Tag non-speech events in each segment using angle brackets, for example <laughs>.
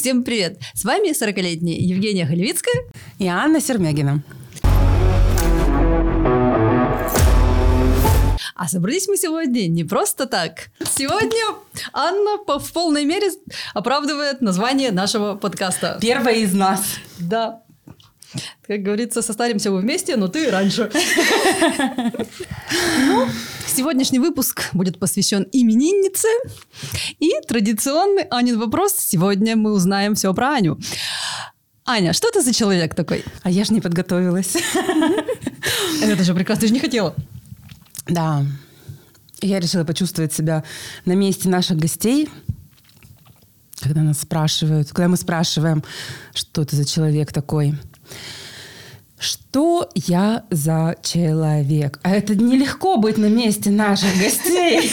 Всем привет! С вами 40-летняя Евгения Халевицкая и Анна Сермягина. А собрались мы сегодня не просто так. Сегодня Анна в полной мере оправдывает название нашего подкаста. Первая из нас. Да. Как говорится, состаримся мы вместе, но ты раньше. <laughs> Ну, сегодняшний выпуск будет посвящен имениннице. И традиционный Анин вопрос. Сегодня мы узнаем все про Аню. Аня, что ты за человек такой? А я же не подготовилась. <laughs> Это же прекрасно, ты же не хотела. Да. Я решила почувствовать себя на месте наших гостей, когда нас спрашивают, когда мы спрашиваем, что ты за человек такой. Что я за человек? А это нелегко быть на месте наших гостей.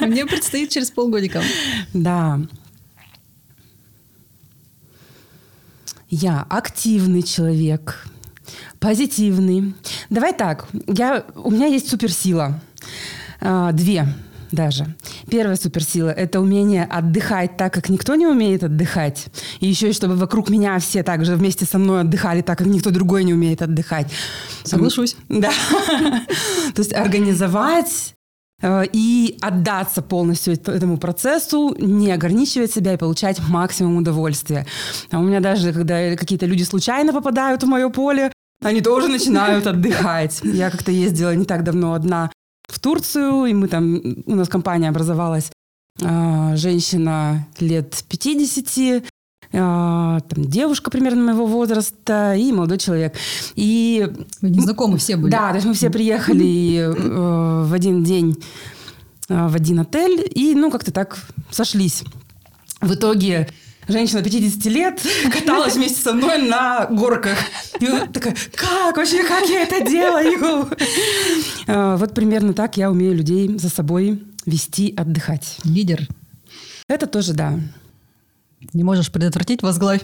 <laughs> Мне предстоит через полгодика. Да. Я активный человек, позитивный. Давай так, я, у меня есть суперсила. А, две даже. Первая суперсила – это умение отдыхать так, как никто не умеет отдыхать. И еще чтобы вокруг меня все также вместе со мной отдыхали так, как никто другой не умеет отдыхать. Соглашусь. Да. <laughs> То есть организовать э, и отдаться полностью этому процессу, не ограничивать себя и получать максимум удовольствия. А у меня даже, когда какие-то люди случайно попадают в мое поле, они тоже начинают отдыхать. Я как-то ездила не так давно одна в Турцию, и мы там, у нас компания образовалась, а, женщина лет 50, а, там, девушка примерно моего возраста и молодой человек. И... Вы не знакомы все были? Да, то есть мы все приехали э, в один день э, в один отель и, ну, как-то так сошлись. В итоге женщина 50 лет <laughs> каталась вместе со мной на горках. И такая, как вообще, как я это делаю? А, вот примерно так я умею людей за собой вести, отдыхать. Лидер. Это тоже да. Не можешь предотвратить, возглавь.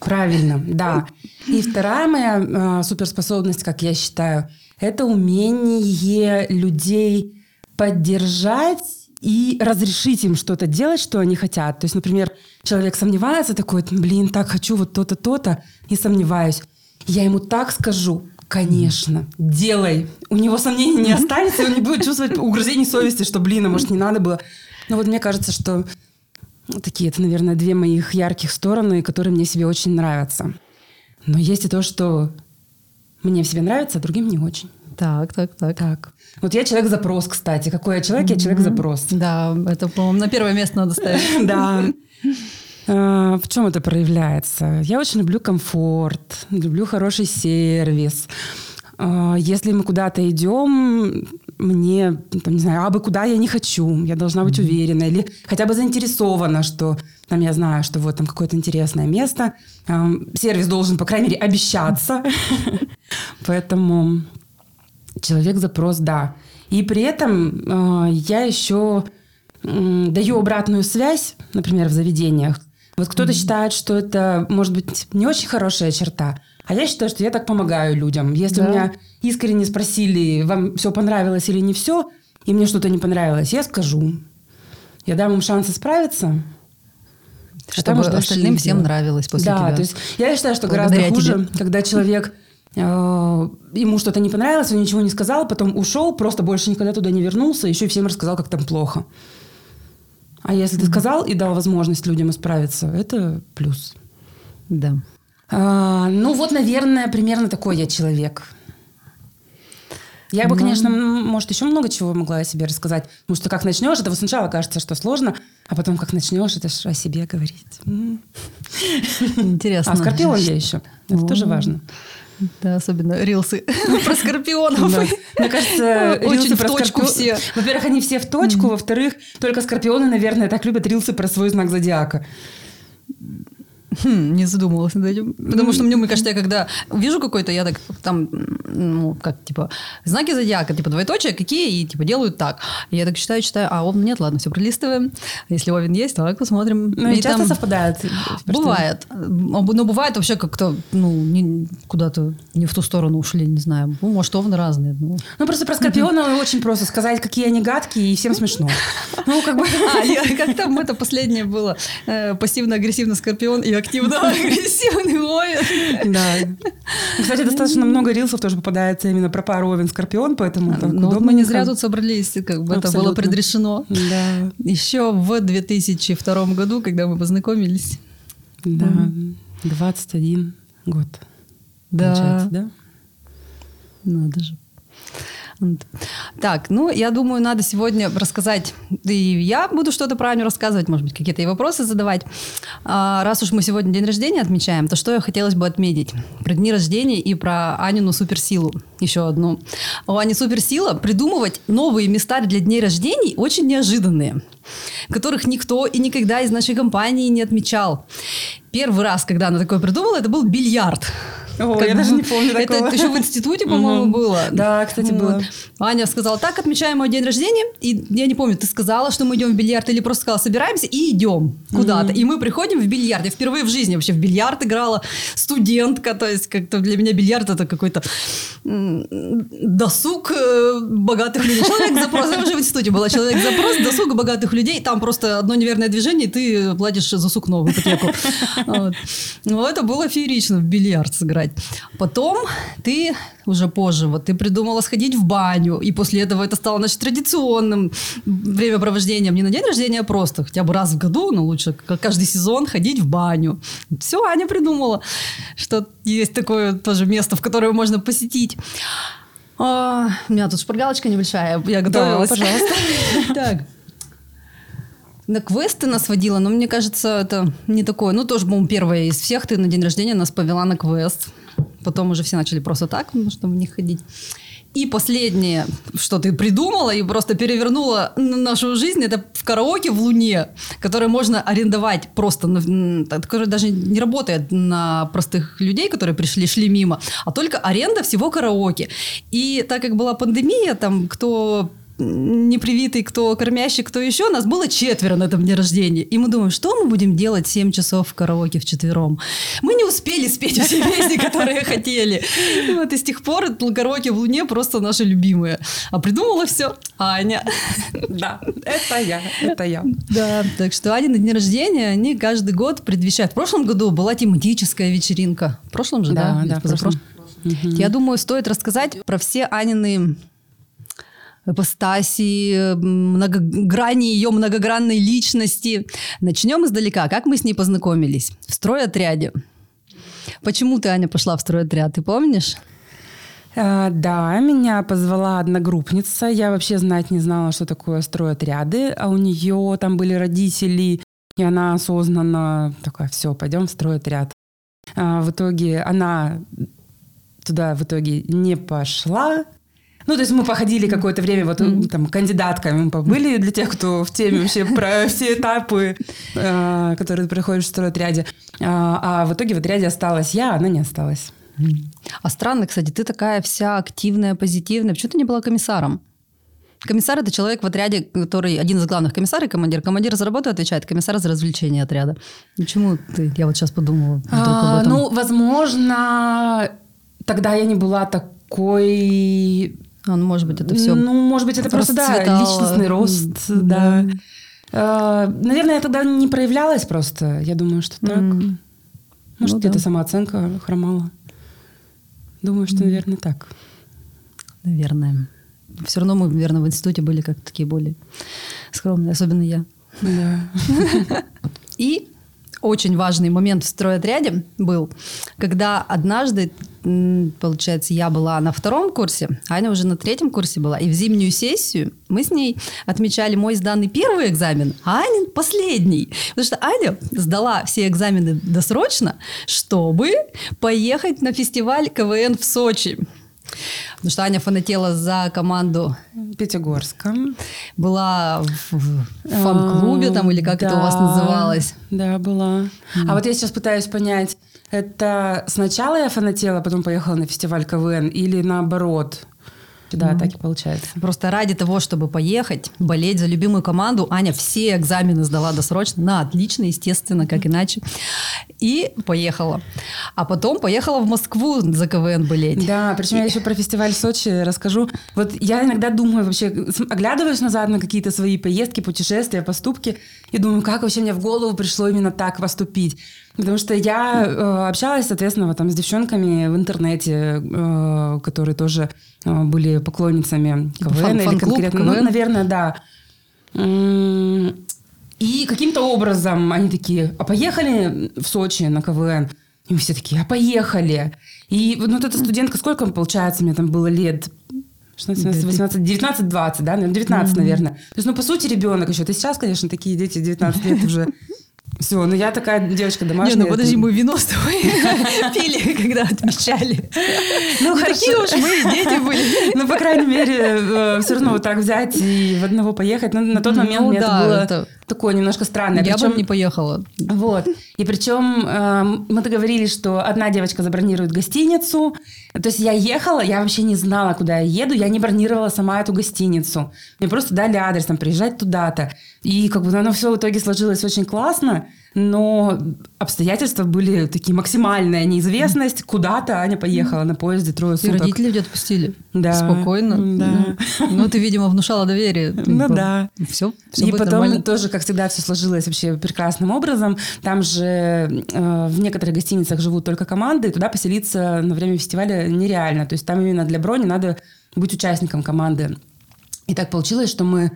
Правильно, да. И вторая моя э, суперспособность, как я считаю, это умение людей поддержать и разрешить им что-то делать, что они хотят. То есть, например, человек сомневается такой, блин, так хочу вот то-то, то-то, и сомневаюсь. Я ему так скажу, конечно, делай. У него сомнений не останется, и он не будет чувствовать угрызений совести, что, блин, а может, не надо было. Но вот мне кажется, что такие, это, наверное, две моих ярких стороны, которые мне себе очень нравятся. Но есть и то, что мне в себе нравится, а другим не очень. Так, так, так. Так. Вот я человек-запрос, кстати. Какой я человек? Я человек-запрос. Да, это, по-моему, на первое место надо ставить. <laughs> Да. А, в чем это проявляется? Я очень люблю комфорт, люблю хороший сервис. А, если мы куда-то идем, мне, там, не знаю, а бы куда я не хочу, я должна быть уверена или хотя бы заинтересована, что там я знаю, что вот там какое-то интересное место. Сервис должен, по крайней мере, обещаться. <laughs> Поэтому человек запрос, да. И при этом э, я еще э, даю обратную связь, например, в заведениях. Вот кто-то mm-hmm. считает, что это может быть не очень хорошая черта, а я считаю, что я так помогаю людям. Если да. у меня искренне спросили, вам все понравилось или не все, и мне что-то не понравилось, я скажу. Я дам им шанс исправиться. Чтобы остальным всем нравилось после да, тебя. Да, то есть я считаю, что Благодаря гораздо хуже, тебе. когда человек ему что-то не понравилось, он ничего не сказал, потом ушел, просто больше никогда туда не вернулся, еще и всем рассказал, как там плохо. А если ты сказал и дал возможность людям исправиться, это плюс. Да. А, ну вот, наверное, примерно такой я человек. Я бы, ну... конечно, может, еще много чего могла о себе рассказать. Потому что как начнешь, это вот сначала кажется, что сложно, а потом как начнешь, это же о себе говорить. Интересно. А скорпион я еще. Это тоже важно. Да, особенно рилсы <laughs> про скорпионов. Мне кажется, <laughs> очень в точку все. Во-первых, они все в точку. Во-вторых, только скорпионы, наверное, так любят рилсы про свой знак зодиака. Хм, не задумывалась над этим. Потому что мне, мне кажется, я когда вижу какой-то, я так там, ну, как, типа, знаки зодиака, типа, двоеточие, какие, и, типа, делают так. И я так читаю, читаю, а Овен нет, ладно, все пролистываем. Если Овен есть, давай посмотрим. Ну, и, часто там... совпадает? Бывает. Но бывает вообще как-то, ну, не, куда-то не в ту сторону ушли, не знаю. Ну, может, Овны разные. Ну, ну просто про Скорпиона очень просто сказать, какие они гадкие, и всем смешно. <laughs> Ну, как бы... А, как там это последнее было? Э, пассивно-агрессивный Скорпион и активно-агрессивный Овен. Да. Кстати, достаточно много рилсов тоже попадается именно про пару Овен-Скорпион, поэтому так Ну, мы не зря тут собрались, как бы это было предрешено. Да. Еще в 2002 году, когда мы познакомились. Да, 21 год. Да. да? Надо же. Так, ну, я думаю, надо сегодня рассказать, и я буду что-то про Аню рассказывать, может быть, какие-то и вопросы задавать. А, раз уж мы сегодня день рождения отмечаем, то что я хотелось бы отметить? Про дни рождения и про Анину суперсилу. Еще одну. У Ани суперсила придумывать новые места для дней рождений очень неожиданные, которых никто и никогда из нашей компании не отмечал. Первый раз, когда она такое придумала, это был бильярд. О, как я бы, даже не помню такого. Это еще в институте, по-моему, было. Да, кстати, было. Аня сказала, так, отмечаем мой день рождения. И я не помню, ты сказала, что мы идем в бильярд или просто сказала, собираемся и идем куда-то. И мы приходим в бильярд. Я впервые в жизни вообще в бильярд играла. Студентка, то есть как-то для меня бильярд это какой-то досуг э, богатых людей. Человек запрос, я уже в институте была, человек запрос, досуг богатых людей. Там просто одно неверное движение, и ты платишь за сук новую ипотеку. Вот. Ну, это было феерично в бильярд сыграть. Потом ты уже позже, вот ты придумала сходить в баню, и после этого это стало, значит, традиционным времяпровождением не на день рождения, а просто хотя бы раз в году, но лучше каждый сезон ходить в баню. Все, Аня придумала, что есть такое тоже место, в которое можно посетить. А, у меня тут шпаргалочка небольшая, я готовилась. Да, пожалуйста. <laughs> Так. На квесты нас водила, но мне кажется, это не такое. Ну, тоже, по-моему, первая из всех ты на день рождения нас повела на квест. Потом уже все начали просто так, чтобы в них ходить. И последнее, что ты придумала и просто перевернула нашу жизнь, это в караоке в Луне, которое можно арендовать просто, которое даже не работает на простых людей, которые пришли, шли мимо, а только аренда всего караоке. И так как была пандемия, там кто непривитый, кто кормящий, кто еще. Нас было четверо на этом дне рождения. И мы думаем, что мы будем делать 7 часов в караоке в четвером. Мы не успели спеть все <laughs> песни, которые хотели. Вот и с тех пор караоке в Луне просто наши любимые. А придумала все Аня. Да, это я, это я. Да, так что Аня на дне рождения, они каждый год предвещают. В прошлом году была тематическая вечеринка. В прошлом же, да? Да, да, в прошлом. Я думаю, стоит рассказать про все Анины ипостаси, многограни ее многогранной личности. Начнем издалека. Как мы с ней познакомились? В стройотряде. Почему ты, Аня, пошла в стройотряд, ты помнишь? А, да, меня позвала одногруппница. Я вообще знать не знала, что такое стройотряды. А у нее там были родители, и она осознанно такая, все, пойдем в стройотряд. А, в итоге она туда в итоге не пошла, ну, то есть мы походили какое-то время, вот там кандидатками мы побыли для тех, кто в теме вообще про <laughs> все этапы, э, которые проходишь в стройотряде. А, а в итоге в отряде осталась я, а она не осталась. А странно, кстати, ты такая вся активная, позитивная. Почему ты не была комиссаром? Комиссар – это человек в отряде, который один из главных комиссаров, командир. Командир за работу отвечает, комиссар за развлечение отряда. Почему ты? Я вот сейчас подумала. А, ну, возможно, тогда я не была такой он, может быть, это все. Ну, может быть, это просто да, личностный рост, да. да. А, наверное, я тогда не проявлялась просто. Я думаю, что так. Mm. Может, ну, где-то да. самооценка хромала. Думаю, что, наверное, так. Наверное. Все равно мы, наверное, в институте были как такие более скромные, особенно я. Да. <laughs> И очень важный момент в стройотряде был, когда однажды, получается, я была на втором курсе, Аня уже на третьем курсе была, и в зимнюю сессию мы с ней отмечали мой сданный первый экзамен, а Анин последний. Потому что Аня сдала все экзамены досрочно, чтобы поехать на фестиваль КВН в Сочи. Потому что Аня фанатела за команду. Пятигорска. Была в, фан-клубе там, или как да, это у вас называлось? Да, была. Mm. А вот я сейчас пытаюсь понять, это сначала я фанатела, потом поехала на фестиваль КВН, или наоборот? Да, mm. так и получается. Просто ради того, чтобы поехать, болеть за любимую команду, Аня все экзамены сдала досрочно, на отлично, естественно, как иначе. И поехала. А потом поехала в Москву за КВН болеть. Да, причем и... я еще про фестиваль Сочи расскажу. Вот я иногда думаю вообще, оглядываюсь назад на какие-то свои поездки, путешествия, поступки, и думаю, как вообще мне в голову пришло именно так поступить. Потому что я э, общалась, соответственно, там, с девчонками в интернете, э, которые тоже э, были поклонницами типа КВН. Фан, или конкретно, КВН? Ну, наверное, да. И каким-то образом они такие, а поехали в Сочи на КВН? И мы все такие, а поехали. И ну, вот эта студентка, сколько получается, мне там было лет? 16, 17, 18, 19, 20, да? 19, mm-hmm. наверное. То есть, ну, по сути, ребенок еще. Ты сейчас, конечно, такие дети 19 лет уже все, ну я такая девочка домашняя. Не, ну подожди, мы вино с тобой <laughs> <laughs> пили, когда отмечали. Ну, такие уж мы дети были. <laughs> Ну, по крайней мере, э, все равно вот так взять и в одного поехать. Ну, на тот момент ну мне это было такое немножко странное. Я бы не поехала. Вот. И причем эм, мы договорились, что одна девочка забронирует гостиницу. То есть я ехала, я вообще не знала, куда я еду. Я не бронировала сама эту гостиницу. Мне просто дали адрес, там, приезжать туда-то. И как бы оно все в итоге сложилось очень классно но обстоятельства были такие максимальная неизвестность. Куда-то Аня поехала на поезде трое суток. И родители где-то отпустили. Да. Спокойно. Да. Ну, ты, видимо, внушала доверие. Ну да. Все, все И потом нормально. тоже, как всегда, все сложилось вообще прекрасным образом. Там же э, в некоторых гостиницах живут только команды, и туда поселиться на время фестиваля нереально. То есть там именно для брони надо быть участником команды. И так получилось, что мы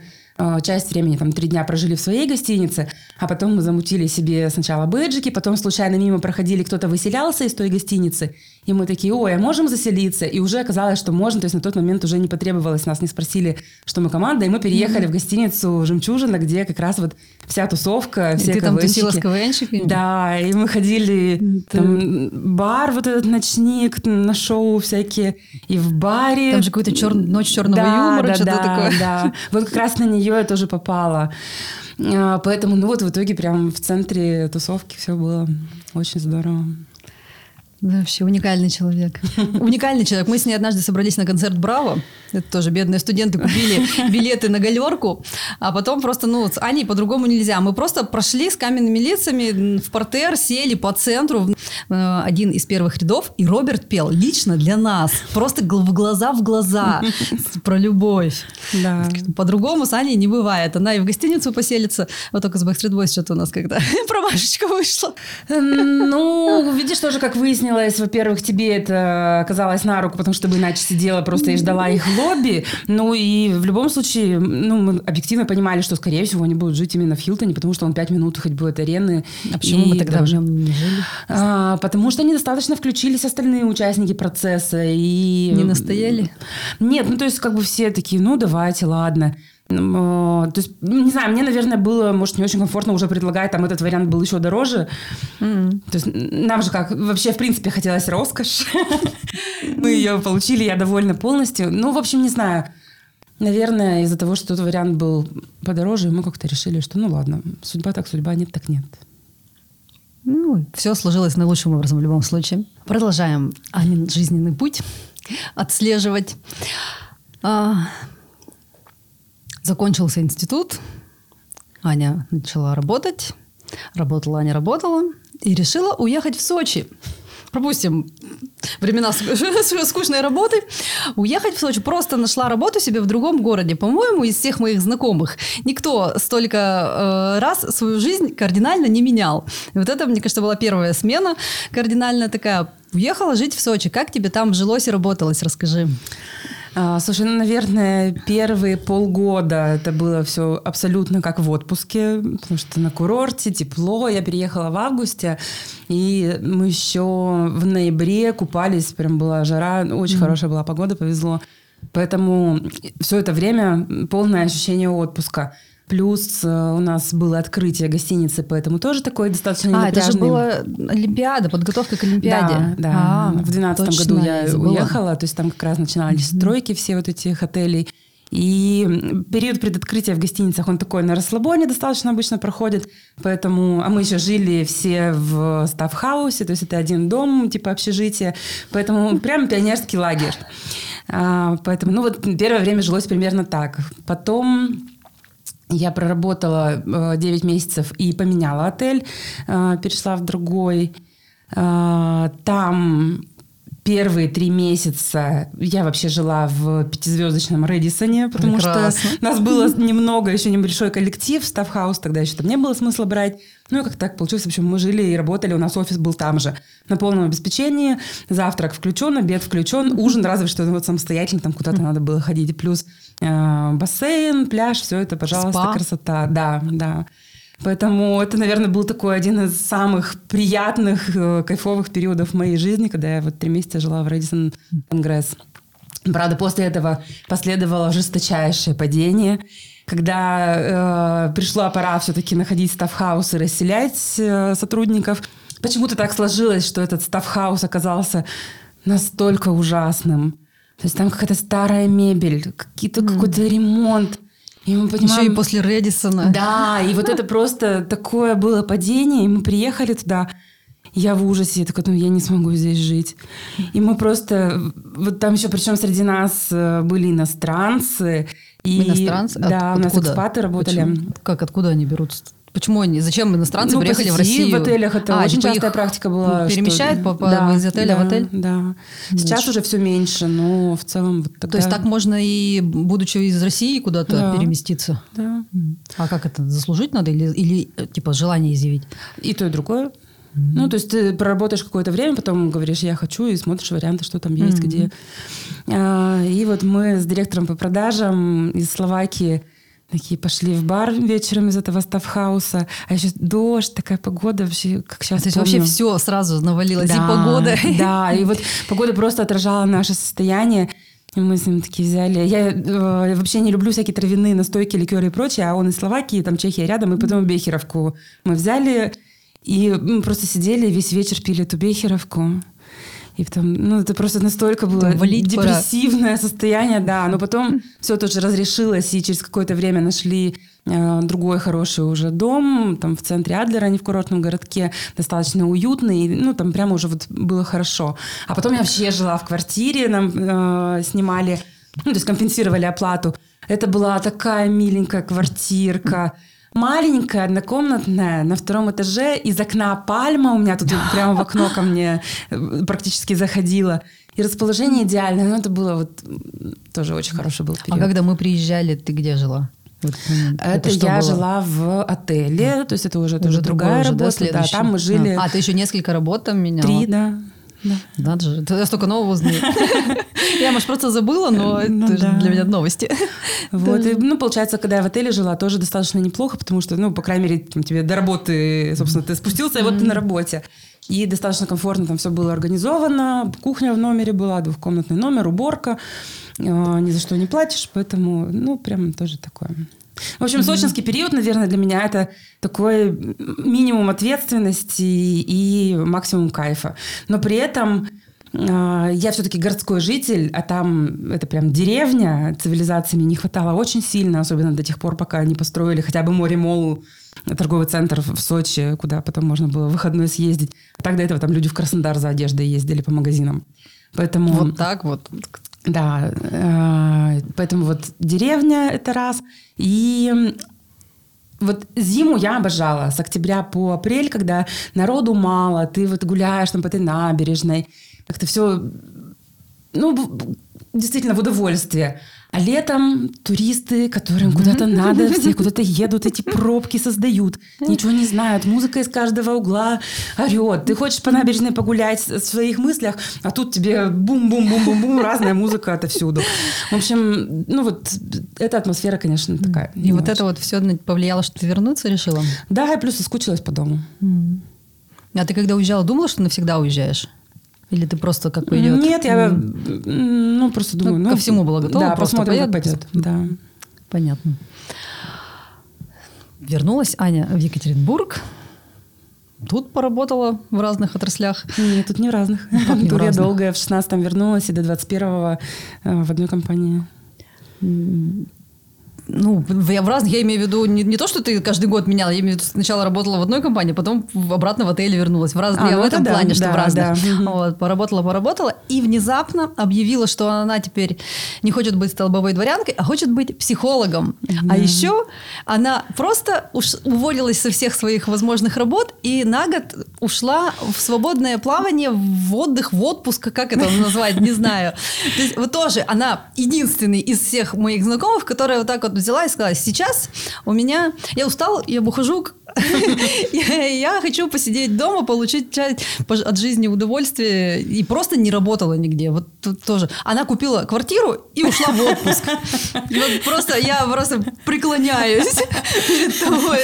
часть времени, там, три дня прожили в своей гостинице, а потом мы замутили себе сначала бэджики, потом случайно мимо проходили, кто-то выселялся из той гостиницы, и мы такие, ой, а можем заселиться? И уже оказалось, что можно, то есть на тот момент уже не потребовалось, нас не спросили, что мы команда, и мы переехали mm-hmm. в гостиницу «Жемчужина», где как раз вот вся тусовка, и все ты там тусила с КВНщиками? Да, и мы ходили, ты... там, бар вот этот ночник, на шоу всякие, и в баре. Там же какой-то чер... ночь черного да, юмора, да, что-то да, такое. Да, вот как раз на нее я тоже попала. А, поэтому, ну вот в итоге прям в центре тусовки все было очень здорово. Вообще уникальный человек. <laughs> Уникальный человек. Мы с ней однажды собрались на концерт «Браво». Это тоже бедные студенты купили <laughs> билеты на галерку. А потом просто, ну, с Аней по-другому нельзя. Мы просто прошли с каменными лицами в портер, сели по центру, э, один из первых рядов, и Роберт пел лично для нас. Просто в глаза в глаза. <laughs> Про любовь. Да. По-другому с Аней не бывает. Она и в гостиницу поселится. Вот только с Backstreet Boys что-то у нас когда промашечка вышла. Ну, видишь, тоже как выяснилось, выяснилось, во-первых, тебе это оказалось на руку, потому что бы иначе сидела просто и ждала их в лобби. Ну и в любом случае, ну, мы объективно понимали, что, скорее всего, они будут жить именно в Хилтоне, потому что он пять минут ходьбы от арены. А почему и, мы тогда да, уже не жили? А, потому что недостаточно включились остальные участники процесса. И... Не настояли? Нет, ну то есть как бы все такие, ну давайте, ладно. То есть, ну, не знаю, мне, наверное, было, может, не очень комфортно уже предлагать, там этот вариант был еще дороже. Mm-hmm. То есть нам же как, вообще, в принципе, хотелось роскошь. <laughs> Мы ее получили, я довольна полностью. Ну, в общем, не знаю. Наверное, из-за того, что тот вариант был подороже, мы как-то решили, что ну ладно, судьба так судьба, нет так нет. Ну, все сложилось наилучшим образом в любом случае. Продолжаем Анин жизненный путь отслеживать. Закончился институт, Аня начала работать, работала Аня работала и решила уехать в Сочи. Пропустим времена <laughs> скучной работы. Уехать в Сочи. Просто нашла работу себе в другом городе. По-моему, из всех моих знакомых никто столько э, раз свою жизнь кардинально не менял. И вот это, мне кажется, была первая смена кардинальная такая. Уехала жить в Сочи. Как тебе там жилось и работалось? Расскажи. А, слушай, ну, наверное, первые полгода это было все абсолютно как в отпуске, потому что на курорте тепло. Я переехала в августе, и мы еще в ноябре купались, прям была жара, очень mm-hmm. хорошая была погода, повезло. Поэтому все это время полное ощущение отпуска. Плюс э, у нас было открытие гостиницы, поэтому тоже такой достаточно А, это же была Олимпиада, подготовка к Олимпиаде. Да, да. А, в 2012 году я, я уехала, то есть там как раз начинались mm-hmm. стройки все вот этих отелей. И период предоткрытия в гостиницах, он такой на расслабоне достаточно обычно проходит. Поэтому, а мы еще жили все в стафхаусе, то есть это один дом, типа общежития. Поэтому <laughs> прям пионерский лагерь. А, поэтому, ну вот первое время жилось примерно так. Потом я проработала 9 э, месяцев и поменяла отель, э, перешла в другой. Э, там первые три месяца я вообще жила в пятизвездочном Редисоне, потому Прекрасно. что нас было немного, еще небольшой коллектив, Ставхаус, тогда еще там не было смысла брать. Ну, и как так получилось. В общем, мы жили и работали, у нас офис был там же. На полном обеспечении. Завтрак включен, обед включен, ужин разве что вот самостоятельно там куда-то надо было ходить. Плюс бассейн, пляж, все это, пожалуйста, Спа. красота. Да, да. Поэтому это, наверное, был такой один из самых приятных, э, кайфовых периодов моей жизни, когда я вот три месяца жила в Редисон Конгресс. Правда, после этого последовало жесточайшее падение, когда э, пришла пора все-таки находить стафхаус и расселять э, сотрудников. Почему-то так сложилось, что этот стафхаус оказался настолько ужасным. То есть там какая-то старая мебель, какие-то, mm. какой-то ремонт. И мы понимаем... Еще и после Редисона. Да, и вот это просто такое было падение, и мы приехали туда, я в ужасе, я такая, ну, я не смогу здесь жить. И мы просто... Вот там еще, причем среди нас э, были иностранцы. И, иностранцы? Да, От, у нас откуда? экспаты работали. Почему? Как, откуда они берутся? Почему они? Зачем иностранцы ну, приехали в Россию? в отелях это а, очень типа частая практика была. Перемещают что... по, по, да, из отеля да, в отель? Да. Сейчас Значит. уже все меньше, но в целом вот тогда... То есть так можно и, будучи из России, куда-то да. переместиться? Да. А как это, заслужить надо или, или типа желание изъявить? И то, и другое. Mm-hmm. Ну, то есть ты проработаешь какое-то время, потом говоришь, я хочу, и смотришь варианты, что там есть, mm-hmm. где. А, и вот мы с директором по продажам из Словакии Такие пошли в бар вечером из этого стафхауса. А еще дождь, такая погода вообще, как сейчас То есть вообще все сразу навалилось, да, и погода. Да, и вот <laughs> погода просто отражала наше состояние. И мы с ним такие взяли. Я э, вообще не люблю всякие травяные настойки, ликеры и прочее, а он из Словакии, там Чехия рядом, и потом Бехеровку мы взяли. И мы просто сидели весь вечер пили эту Бехеровку. И потом, ну, это просто настолько было Валить депрессивное пора. состояние, да. Но потом все тоже разрешилось, и через какое-то время нашли э, другой хороший уже дом, там в центре Адлера, а не в курортном городке, достаточно уютный, ну, там прямо уже вот было хорошо. А потом я вообще жила в квартире, нам э, снимали, ну, то есть компенсировали оплату. Это была такая миленькая квартирка, маленькая, однокомнатная, на втором этаже, из окна пальма у меня тут <laughs> прямо в окно ко мне э, практически заходила. И расположение идеальное, но это было вот тоже очень хороший был период. А когда мы приезжали, ты где жила? Вот, это, это я было? жила в отеле, то есть это уже, уже тоже другая работа. Да, да, там мы жили. А, а ты еще несколько работ там меняла? Три, да. Да. Надо же, я столько нового узнаю. <laughs> Я, может, просто забыла, но ну это для меня новости. <laughs> Вот, ну, получается, когда я в отеле жила, тоже достаточно неплохо, потому что, ну, по крайней мере, тебе до работы, собственно, ты спустился, и вот ты на работе. И достаточно комфортно там все было организовано. Кухня в номере была, двухкомнатный номер, уборка. А, ни за что не платишь, поэтому, ну, прям тоже такое. В общем, mm-hmm. сочинский период, наверное, для меня это такой минимум ответственности и максимум кайфа. Но при этом э, я все-таки городской житель, а там это прям деревня, цивилизации мне не хватало очень сильно, особенно до тех пор, пока не построили хотя бы море-молл торговый центр в Сочи, куда потом можно было в выходной съездить. А так до этого там люди в Краснодар за одеждой ездили по магазинам. Поэтому... Вот так вот. Да, э, поэтому вот деревня это раз. И вот зиму я обожала с октября по апрель, когда народу мало, ты вот гуляешь там по этой набережной, как-то все, ну, действительно в удовольствие. А летом туристы, которым куда-то <laughs> надо, все куда-то едут, эти пробки создают, ничего не знают, музыка из каждого угла орет. Ты хочешь по набережной погулять в своих мыслях, а тут тебе бум-бум-бум-бум-бум, разная музыка отовсюду. В общем, ну вот эта атмосфера, конечно, такая. И вот очень. это вот все повлияло, что ты вернуться решила? Да, и плюс соскучилась по дому. А ты когда уезжала, думала, что навсегда уезжаешь? Или ты просто как пойдет? Нет, я ну, просто думаю... Ну, ну, ко всему была готова? Да, просто посмотрим, как пойдет. Да. Понятно. вернулась Аня в Екатеринбург. Тут поработала в разных отраслях. Нет, тут не в разных. Как не <laughs> в тут я разных? долго в 16-м вернулась и до 21-го э, в одной компании. Ну, я в разных, я имею в виду не, не то, что ты каждый год меняла, я имею в виду, сначала работала в одной компании, потом обратно в отеле вернулась. В разных, А, я ну в это этом да, плане, что да, в разных. да. <laughs> Вот, поработала, поработала, и внезапно объявила, что она теперь не хочет быть столбовой дворянкой, а хочет быть психологом. А еще она просто уж уволилась со всех своих возможных работ и на год ушла в свободное плавание, в отдых, в отпуск, как это назвать, не знаю. То есть вот тоже она единственный из всех моих знакомых, которая вот так вот взяла и сказала, сейчас у меня, я устала, я ухожу, к- <laughs> я хочу посидеть дома, получить часть от жизни удовольствие и просто не работала нигде. Вот тоже. Она купила квартиру и ушла в отпуск. Вот просто я просто преклоняюсь <laughs> перед тобой.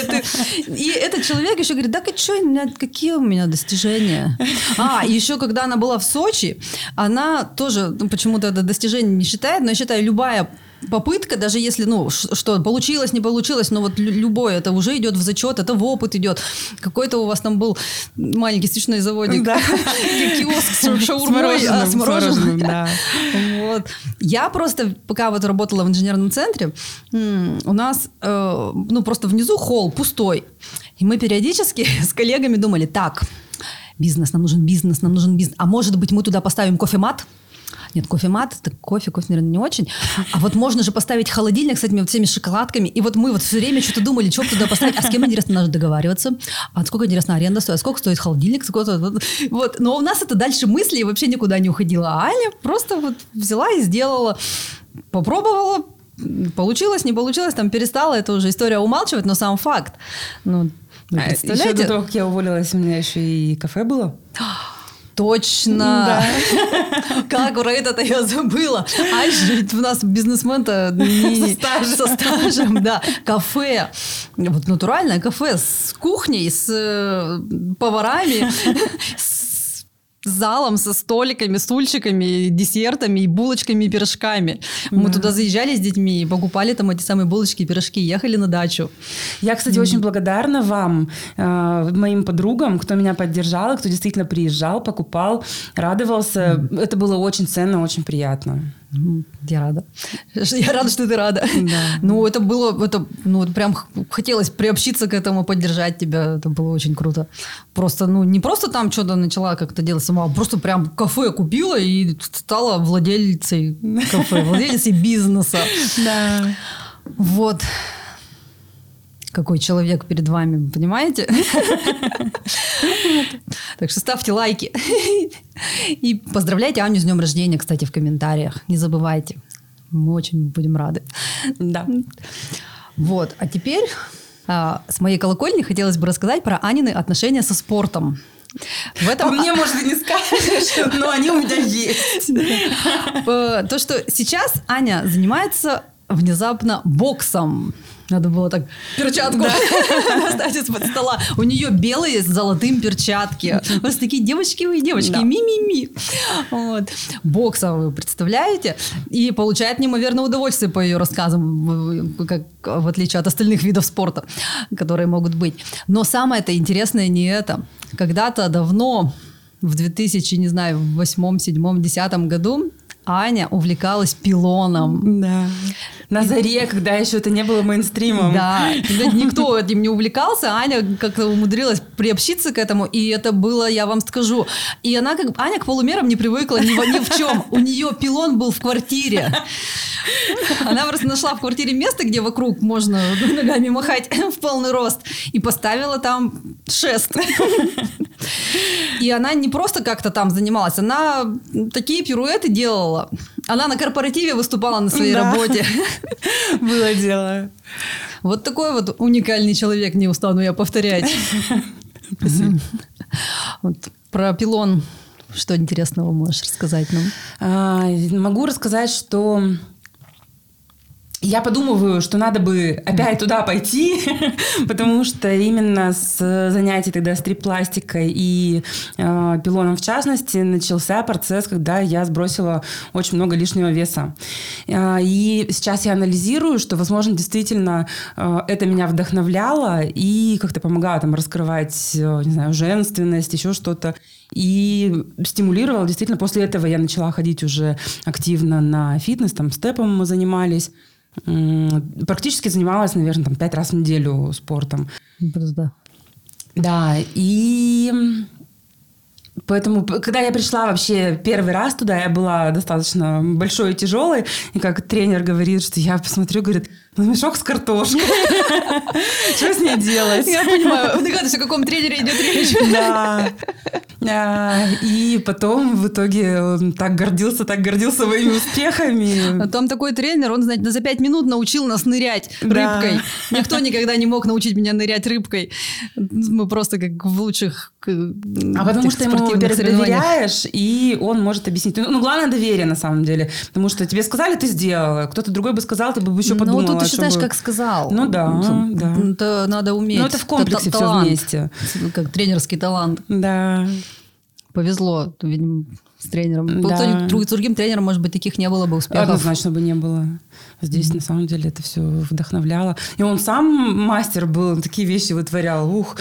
И этот человек еще говорит, да что, какие у меня достижения? А, еще когда она была в Сочи, она тоже ну, почему-то это достижение не считает, но я считаю, любая попытка, даже если, ну, что, получилось, не получилось, но вот лю- любое, это уже идет в зачет, это в опыт идет. Какой-то у вас там был маленький стечной заводик, Да. киоск с шаурмой, мороженым, а, с мороженым. да. Вот. Я просто, пока вот работала в инженерном центре, у нас, э, ну, просто внизу холл пустой. И мы периодически <laughs> с коллегами думали, так, бизнес, нам нужен бизнес, нам нужен бизнес. А может быть, мы туда поставим кофемат? Нет, кофемат, это кофе, кофе, наверное, не очень. А вот можно же поставить холодильник с этими вот всеми шоколадками. И вот мы вот все время что-то думали, что туда поставить. А с кем, интересно, надо договариваться? А сколько, интересно, аренда стоит? А сколько стоит холодильник? Сколько... Вот. Но у нас это дальше мысли и вообще никуда не уходило. А Аня просто вот взяла и сделала. Попробовала, получилось, не получилось, там перестала. Это уже история умалчивать, но сам факт. Ну, А, Еще до того, как я уволилась, у меня еще и кафе было. <gasps> Точно. <laughs> Как про это-то я забыла. А у нас бизнесмен-то не- Со стажем. со стажем, да. Кафе. Вот натуральное кафе с кухней, с э, поварами, с <laughs> залом, со столиками, стульчиками, десертами, и булочками и пирожками. Мы туда заезжали с детьми и покупали там эти самые булочки и пирожки, ехали на дачу. Я, кстати, очень благодарна вам, э, моим подругам, кто меня поддержал, кто действительно приезжал, покупал, радовался. Это было очень ценно, очень приятно. Я рада. <laughs> Я рада, что ты рада. Да. Ну, это было, это, ну, вот прям хотелось приобщиться к этому, поддержать тебя. Это было очень круто. Просто, ну, не просто там что-то начала как-то делать сама, а просто прям кафе купила и стала владельцей кафе, <laughs> владельцей бизнеса. Да. Вот. Какой человек перед вами, понимаете? <laughs> Так что ставьте лайки. И поздравляйте Аню с днем рождения, кстати, в комментариях. Не забывайте. Мы очень будем рады. Да. Вот. А теперь а, с моей колокольни хотелось бы рассказать про Анины отношения со спортом. В По этом мне, может, и не скажешь, <laughs> но они у меня есть. Э, то, что сейчас Аня занимается внезапно боксом. Надо было так перчатку <laughs> достать из-под стола. У нее белые с золотым перчатки. Вас такие девочки вы девочки, ми-ми-ми. Вот. Бокса вы представляете? И получает неимоверное удовольствие по ее рассказам, как, в отличие от остальных видов спорта, которые могут быть. Но самое-то интересное не это. Когда-то давно, в 2000, не знаю, в восьмом, седьмом, десятом году Аня увлекалась пилоном. Да. На заре, когда еще это не было мейнстримом. Да, никто этим не увлекался, Аня как-то умудрилась приобщиться к этому, и это было, я вам скажу. И она как Аня к полумерам не привыкла ни, во- ни в чем. У нее пилон был в квартире. Она просто нашла в квартире место, где вокруг можно ногами махать <laughs> в полный рост, и поставила там шест. И она не просто как-то там занималась, она такие пируэты делала. Она на корпоративе выступала на своей Да. работе. <laughs> Было дело. Вот такой вот уникальный человек, не устану я повторять. Вот про пилон что интересного можешь рассказать нам? А, могу рассказать, что я подумываю, что надо бы опять туда пойти, <laughs> потому что именно с занятий тогда стрип-пластикой и э, пилоном в частности начался процесс, когда я сбросила очень много лишнего веса. Э, и сейчас я анализирую, что, возможно, действительно э, это меня вдохновляло и как-то помогало там раскрывать, э, не знаю, женственность, еще что-то. И стимулировало. Действительно, после этого я начала ходить уже активно на фитнес, там степом мы занимались практически занималась, наверное, там пять раз в неделю спортом. Да. Да, и Поэтому, когда я пришла вообще первый раз туда, я была достаточно большой и тяжелой. И как тренер говорит, что я посмотрю, говорит, ну, мешок с картошкой. <laughs> Что с ней делать? Я понимаю. Догадываюсь, о каком тренере идет речь. <laughs> Да. А, и потом в итоге он так гордился, так гордился своими успехами. А там такой тренер, он, знаете, за пять минут научил нас нырять рыбкой. Никто никогда не мог научить меня нырять рыбкой. Мы просто как в лучших А потому что ему, доверяешь, и он может объяснить. Ну, главное доверие, на самом деле. Потому что тебе сказали, ты сделала. Кто-то другой бы сказал, ты бы еще подумала. Ты считаешь, как сказал. Ну, да, да. Это надо уметь. Ну, это в комплексе все вместе. Как тренерский талант. Да. Повезло, видимо, с тренером. Да. С другим тренером, может быть, таких не было бы успехов. Однозначно бы не было. Здесь, mm-hmm. на самом деле, это все вдохновляло. И он сам мастер был, он такие вещи вытворял. Ух.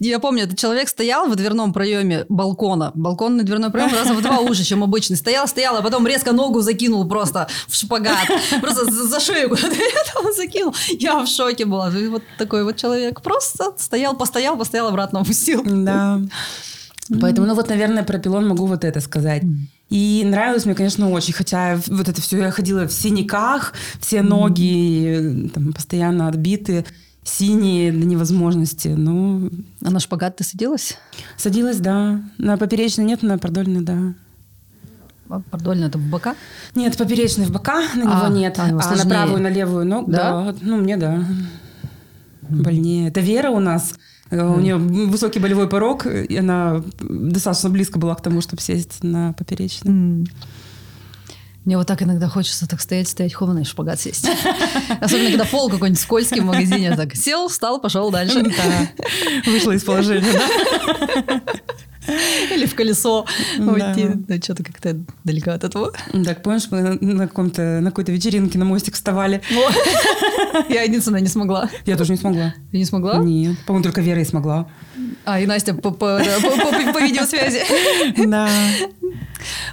Я помню, этот человек стоял в дверном проеме балкона. Балконный дверной проем раза в два уже, чем обычный. Стоял, стоял, а потом резко ногу закинул просто в шпагат. Просто за шею куда-то <laughs> закинул. Я в шоке была. Вот такой вот человек. Просто стоял, постоял, постоял, обратно опустил. Да. Поэтому, ну вот, наверное, про пилон могу вот это сказать. И нравилось мне, конечно, очень. Хотя вот это все, я ходила в синяках, все ноги там, постоянно отбиты синие до невозможности. Ну, а на шпагат ты садилась? Садилась, да. На поперечный нет, на продольный, да. А продольный это в бока? Нет, поперечный в бока, на него а, нет. А, а на правую, на левую ногу, да? да. Ну, мне да. Больнее. Это Вера у нас Э, у нее высокий болевой порог, и она достаточно близко была к тому, чтобы сесть на поперечный. Мне вот так иногда хочется так стоять, стоять, ховно и шпагат сесть. <laughs> Особенно, когда пол какой-нибудь скользкий в магазине. Так сел, встал, пошел дальше. Да. Вышла из положения, да? <laughs> <laughs> Или в колесо уйти. Да, что-то как-то далеко от этого. Так, помнишь, мы на, каком-то, на какой-то вечеринке на мостик вставали? <laughs> Я единственная не смогла. Я тоже не смогла. Ты не смогла? Нет. По-моему, только Вера и смогла. А, и Настя по, по, по, по видеосвязи. <laughs> Да.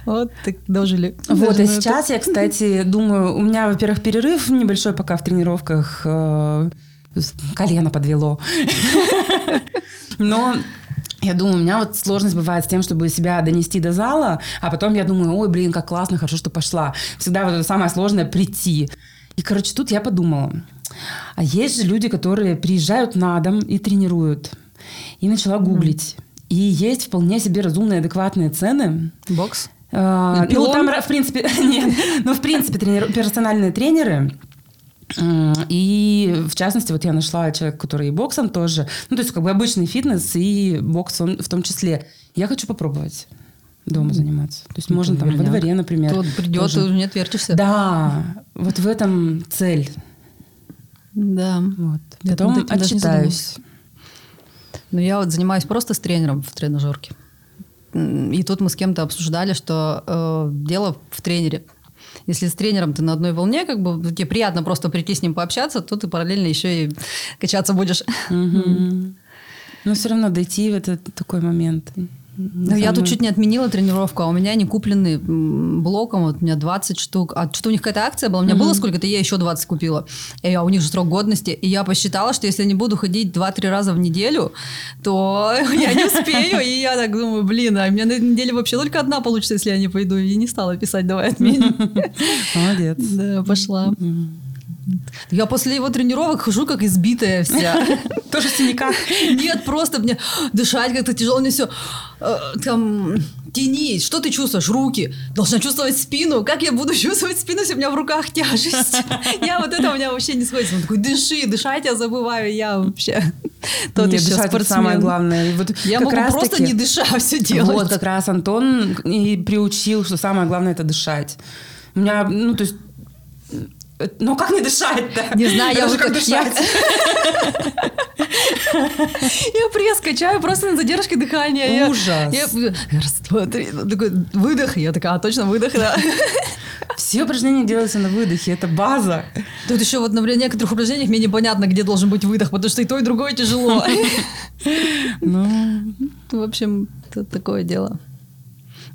Вот, так дожили. Вот, и сейчас я, кстати, думаю, у меня, во-первых, перерыв небольшой пока в тренировках. Э, колено подвело. Но я думаю, у меня вот сложность бывает с тем, чтобы себя донести до зала, а потом я думаю, ой, блин, как классно, хорошо, что пошла. Всегда вот это самое сложное прийти. И, короче, тут я подумала, а есть же люди, которые приезжают на дом и тренируют. И начала гуглить. И есть вполне себе разумные, адекватные цены. Бокс? А, ну, там, в принципе, <laughs> нет. Ну, в принципе, тренер, персональные тренеры, и в частности, вот я нашла человека, который и боксом тоже. Ну, то есть, как бы обычный фитнес и бокс в том числе. Я хочу попробовать дома заниматься. То есть, можно там во дворе, например. Тут придет, тоже. ты уже не отвертишься. Да, вот в этом цель. Да. Вот. Потом отчитаюсь. Но я вот занимаюсь просто с тренером в тренажерке. И тут мы с кем-то обсуждали, что э, дело в тренере. Если с тренером ты на одной волне, как бы тебе приятно просто прийти с ним пообщаться, то ты параллельно еще и качаться будешь. Но все равно дойти в этот такой момент. Ну, я тут чуть не отменила тренировку, а у меня они куплены блоком, вот у меня 20 штук. А что-то у них какая-то акция была, у меня mm-hmm. было сколько-то, я еще 20 купила. И, а у них же срок годности. И я посчитала, что если я не буду ходить 2-3 раза в неделю, то <laughs> я не успею. И я так думаю, блин, а у меня на неделе вообще только одна получится, если я не пойду. И не стала писать, давай отменим. <laughs> Молодец. Да, пошла. Я после его тренировок хожу как избитая вся. <laughs> Тоже в синяках? Нет, просто мне дышать как-то тяжело. Мне все э, там тянись. Что ты чувствуешь? Руки. Должна чувствовать спину. Как я буду <laughs> чувствовать спину, если у меня в руках тяжесть? <laughs> Я вот это у меня вообще не сходится. Он такой, дыши, дышать я забываю. Я вообще тот Нет, еще спортсмен. самое главное. Вот я могу просто не дыша все делать. Вот как раз Антон и приучил, что самое главное это дышать. У меня, ну, то есть Ну, как не дышать-то? Не знаю, я Это же вот как дышать. <laughs> Я пресс качаю просто на задержке дыхания. Ужас. Я, раз, два, три. Такой выдох. Я такая, а, точно выдох, да. <laughs> Все упражнения делаются на выдохе, это база. Тут еще вот, в некоторых упражнениях мне непонятно, где должен быть выдох, потому что и то, и другое тяжело. <laughs> Ну, В общем, это такое дело.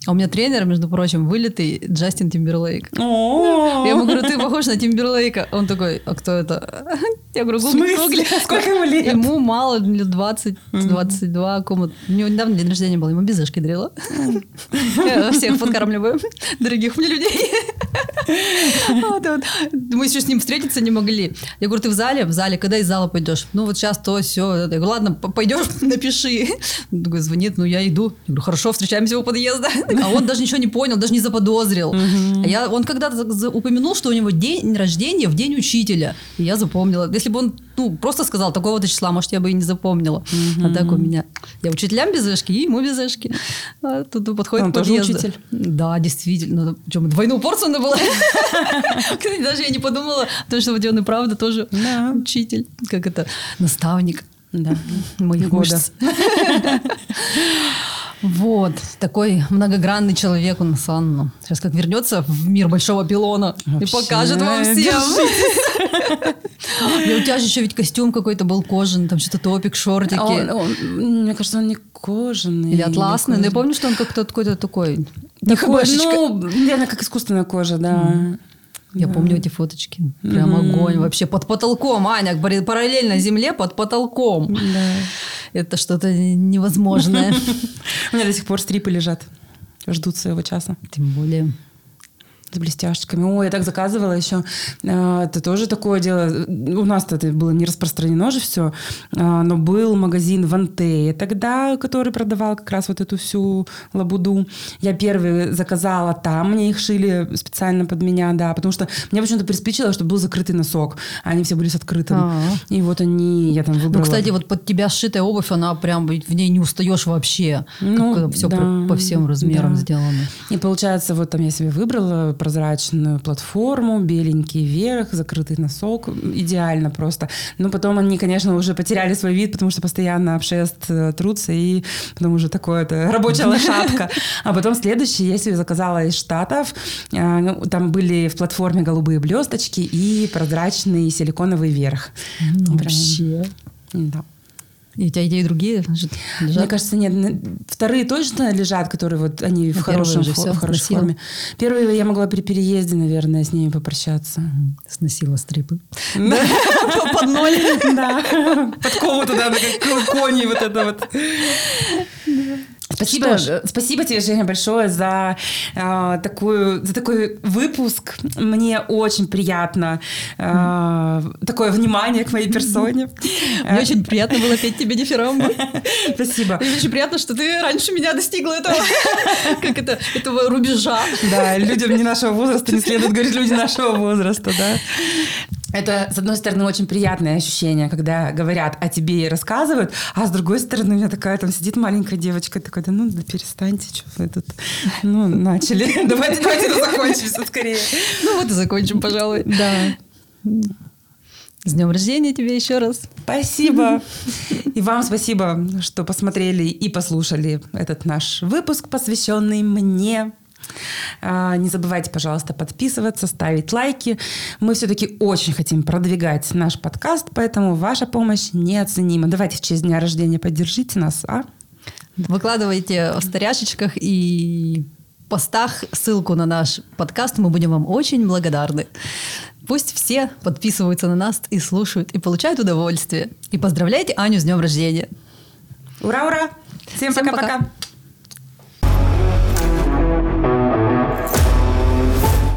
А у меня тренер, между прочим, вылитый Джастин Тимберлейк. о Я ему говорю, ты похож на Тимберлейка. Он такой, а кто это? <laughs> Я говорю, гугли, гугли. Сколько ему лет? Ему мало, лет 20, 22. Кому... У него недавно день рождения был, ему безышки дарила. Я Всех подкармливаю, дорогих мне людей. Мы еще с ним встретиться не могли. Я говорю, ты в зале? В зале. Когда из зала пойдешь? Ну вот сейчас то, все. Я говорю, ладно, пойдешь, <laughs> напиши. Он такой звонит, ну я иду. Я говорю, хорошо, встречаемся у подъезда. А он даже ничего не понял, даже не заподозрил. А я, он когда-то упомянул, что у него день рождения в день учителя. И я запомнила. Если бы он ну, просто сказал такого-то числа, может, я бы и не запомнила. А так у меня. Я учителям безышки, и ему безышки. А тут подходит Он тоже учитель? Да, действительно. Ну, Причем двойную порцию надо было. Кстати, <laughs> даже я не подумала, потому что вот он и правда тоже учитель. Как это? Наставник Да. моих Года. мышц. <laughs> Вот, такой многогранный человек у нас, Анна. Сейчас как вернется в мир большого пилона и Вообще, покажет вам всем. И у тебя же еще ведь костюм какой-то был кожаный, там что-то топик, шортики. Он- он- мне кажется, он не кожаный. Или атласный. Но я помню, что он как-то какой-то такой... Такой, ну, наверное, как искусственная кожа, да. Я Да. помню эти фоточки. Прям огонь вообще. Под потолком, Аня, параллельно земле под потолком. Да. Это что-то невозможное. <laughs> У меня до сих пор стрипы лежат. Ждут своего часа. Тем более. С блестяшечками. Ой, я так заказывала еще. А, Это тоже такое дело. У нас-то это было не распространено же все. Но был магазин в Антее тогда, который продавал как раз вот эту всю лабуду. Я первый заказала там. Мне их шили специально под меня, да. Потому что мне почему-то приспичило, чтобы был закрытый носок. А они все были с открытым. А. И вот они, я там выбрала. Ну, кстати, вот под тебя сшитая обувь, она прям в ней не устаешь вообще. Ну, все да, по всем размерам да. сделано. И получается, вот там я себе выбрала прозрачную платформу, беленький верх, закрытый носок. Идеально просто. Но потом они, конечно, уже потеряли свой вид, потому что постоянно об шест э, трутся, и потом уже такое-то рабочая лошадка. А потом следующий я себе заказала из Штатов. А, ну, Там были в платформе голубые блесточки и прозрачный силиконовый верх. Ну, вообще. Да. И у тебя идеи другие лежат? Мне кажется, нет. Вторые точно лежат, которые вот они в А хорошем первые же всё в хорошей сносила? форме. Первые я могла при переезде, наверное, с ними попрощаться. Сносила стрипы. <laughs> Под ноль. <laughs> Да. Подкову туда, на как кони вот это вот. Спасибо, Что спасибо тебе, Женя, большое за, а, такую, за такой выпуск. Мне очень приятно а, такое внимание к моей персоне. Мне очень приятно было петь тебе дифирамбы. <laughs> Спасибо. Мне очень приятно, что ты раньше меня достигла этого, <laughs> как это, этого рубежа. Да, людям не нашего возраста не следует говорить люди нашего возраста, да. Это, с одной стороны, очень приятное ощущение, когда говорят о тебе и рассказывают, а с другой стороны, у меня такая там сидит маленькая девочка, такая, да ну да перестаньте, что вы тут, ну, начали. <laughs> Давайте, давайте закончим все скорее. Ну вот и закончим, пожалуй. Да. С днем рождения тебе еще раз. Спасибо. <laughs> И вам спасибо, что посмотрели и послушали этот наш выпуск, посвященный мне. А, Не забывайте, пожалуйста, подписываться, ставить лайки. Мы все-таки очень хотим продвигать наш подкаст, поэтому ваша помощь неоценима. Давайте в честь дня рождения поддержите нас, а? Выкладывайте в старяшечках и постах ссылку на наш подкаст. Мы будем вам очень благодарны. Пусть все подписываются на нас и слушают, и получают удовольствие. И поздравляйте Аню с днем рождения. Ура, ура! Всем Всем пока. пока-пока! Thank you.